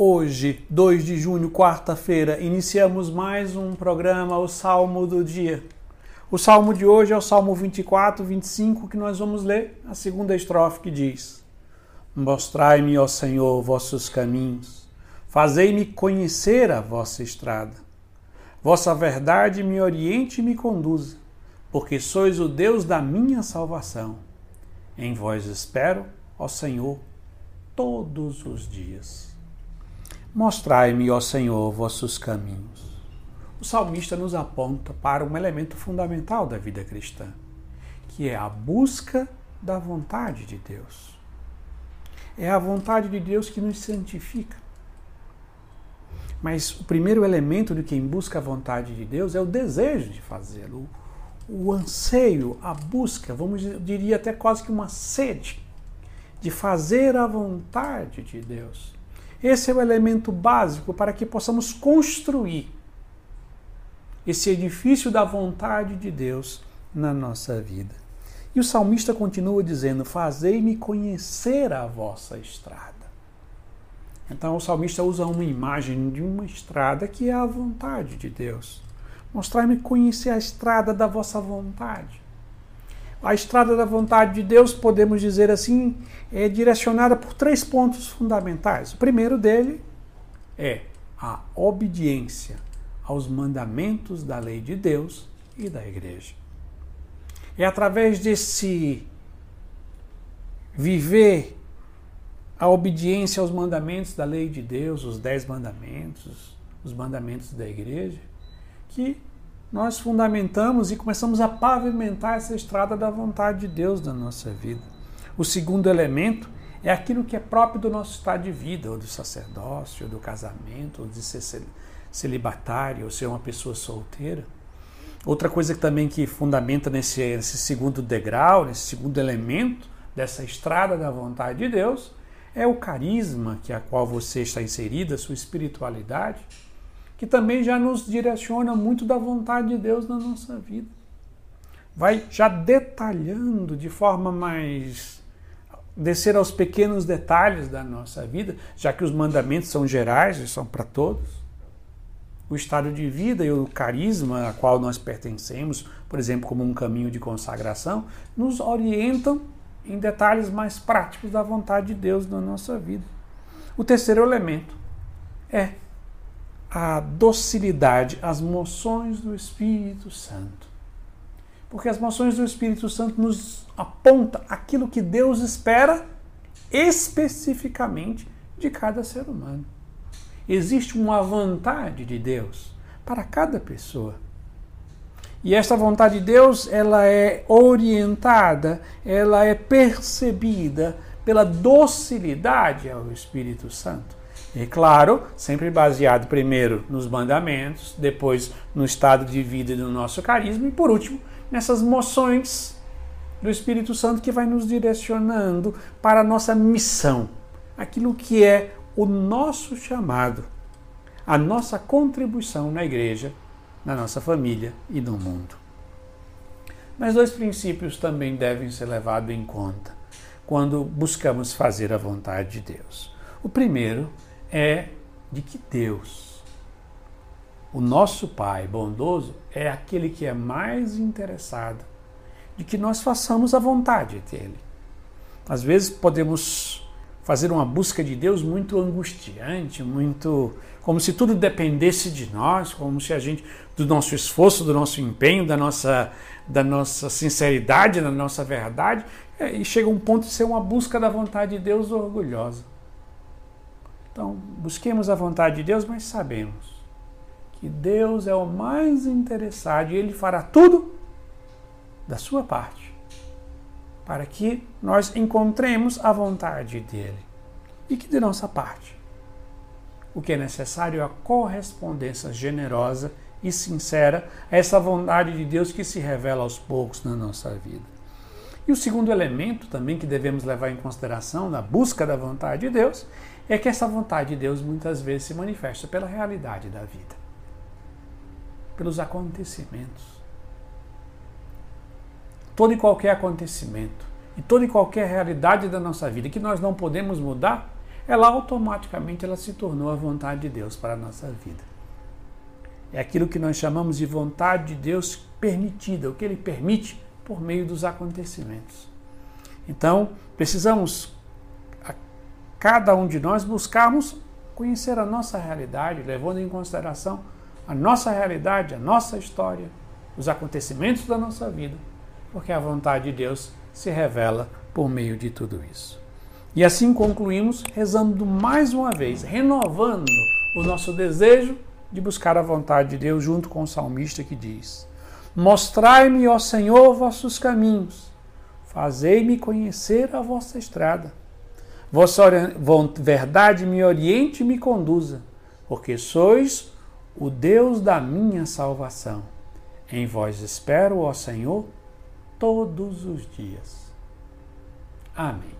Hoje, 2 de junho, quarta-feira, iniciamos mais um programa, o Salmo do Dia. O salmo de hoje é o Salmo 24, 25, que nós vamos ler a segunda estrofe que diz: Mostrai-me, ó Senhor, vossos caminhos, fazei-me conhecer a vossa estrada. Vossa verdade me oriente e me conduza, porque sois o Deus da minha salvação. Em vós espero, ó Senhor, todos os dias. Mostrai-me, ó Senhor, vossos caminhos. O salmista nos aponta para um elemento fundamental da vida cristã, que é a busca da vontade de Deus. É a vontade de Deus que nos santifica. Mas o primeiro elemento de quem busca a vontade de Deus é o desejo de fazê-lo, o anseio, a busca, vamos diria até quase que uma sede de fazer a vontade de Deus. Esse é o elemento básico para que possamos construir esse edifício da vontade de Deus na nossa vida. E o salmista continua dizendo: Fazei-me conhecer a vossa estrada. Então o salmista usa uma imagem de uma estrada que é a vontade de Deus. Mostrar-me conhecer a estrada da vossa vontade. A estrada da vontade de Deus, podemos dizer assim, é direcionada por três pontos fundamentais. O primeiro dele é a obediência aos mandamentos da lei de Deus e da igreja. É através desse viver a obediência aos mandamentos da lei de Deus, os dez mandamentos, os mandamentos da igreja, que nós fundamentamos e começamos a pavimentar essa estrada da vontade de Deus na nossa vida. O segundo elemento é aquilo que é próprio do nosso estado de vida, ou do sacerdócio, ou do casamento, ou de ser celibatário, ou ser uma pessoa solteira. Outra coisa também que fundamenta nesse, nesse segundo degrau, nesse segundo elemento dessa estrada da vontade de Deus, é o carisma que a qual você está inserida, sua espiritualidade que também já nos direciona muito da vontade de Deus na nossa vida. Vai já detalhando de forma mais descer aos pequenos detalhes da nossa vida, já que os mandamentos são gerais e são para todos. O estado de vida e o carisma a qual nós pertencemos, por exemplo, como um caminho de consagração, nos orientam em detalhes mais práticos da vontade de Deus na nossa vida. O terceiro elemento é a docilidade, as moções do Espírito Santo. Porque as moções do Espírito Santo nos aponta aquilo que Deus espera especificamente de cada ser humano. Existe uma vontade de Deus para cada pessoa. E esta vontade de Deus, ela é orientada, ela é percebida pela docilidade ao Espírito Santo. E claro, sempre baseado primeiro nos mandamentos, depois no estado de vida e no nosso carisma, e por último, nessas moções do Espírito Santo que vai nos direcionando para a nossa missão, aquilo que é o nosso chamado, a nossa contribuição na igreja, na nossa família e no mundo. Mas dois princípios também devem ser levados em conta quando buscamos fazer a vontade de Deus. O primeiro é de que Deus, o nosso Pai bondoso, é aquele que é mais interessado de que nós façamos a vontade dele. Às vezes podemos fazer uma busca de Deus muito angustiante, muito como se tudo dependesse de nós, como se a gente do nosso esforço, do nosso empenho, da nossa da nossa sinceridade, da nossa verdade, é, e chega um ponto de ser uma busca da vontade de Deus orgulhosa. Então, busquemos a vontade de Deus, mas sabemos que Deus é o mais interessado e Ele fará tudo da sua parte para que nós encontremos a vontade dEle e que de nossa parte o que é necessário é a correspondência generosa e sincera a essa vontade de Deus que se revela aos poucos na nossa vida. E o segundo elemento também que devemos levar em consideração na busca da vontade de Deus é que essa vontade de Deus muitas vezes se manifesta pela realidade da vida, pelos acontecimentos. Todo e qualquer acontecimento e toda e qualquer realidade da nossa vida que nós não podemos mudar, ela automaticamente ela se tornou a vontade de Deus para a nossa vida. É aquilo que nós chamamos de vontade de Deus permitida, o que ele permite por meio dos acontecimentos. Então, precisamos, a cada um de nós, buscarmos conhecer a nossa realidade, levando em consideração a nossa realidade, a nossa história, os acontecimentos da nossa vida, porque a vontade de Deus se revela por meio de tudo isso. E assim concluímos rezando mais uma vez, renovando o nosso desejo de buscar a vontade de Deus junto com o salmista que diz: Mostrai-me, ó Senhor, vossos caminhos, fazei-me conhecer a vossa estrada. Vossa verdade me oriente e me conduza, porque sois o Deus da minha salvação. Em vós espero, ó Senhor, todos os dias. Amém.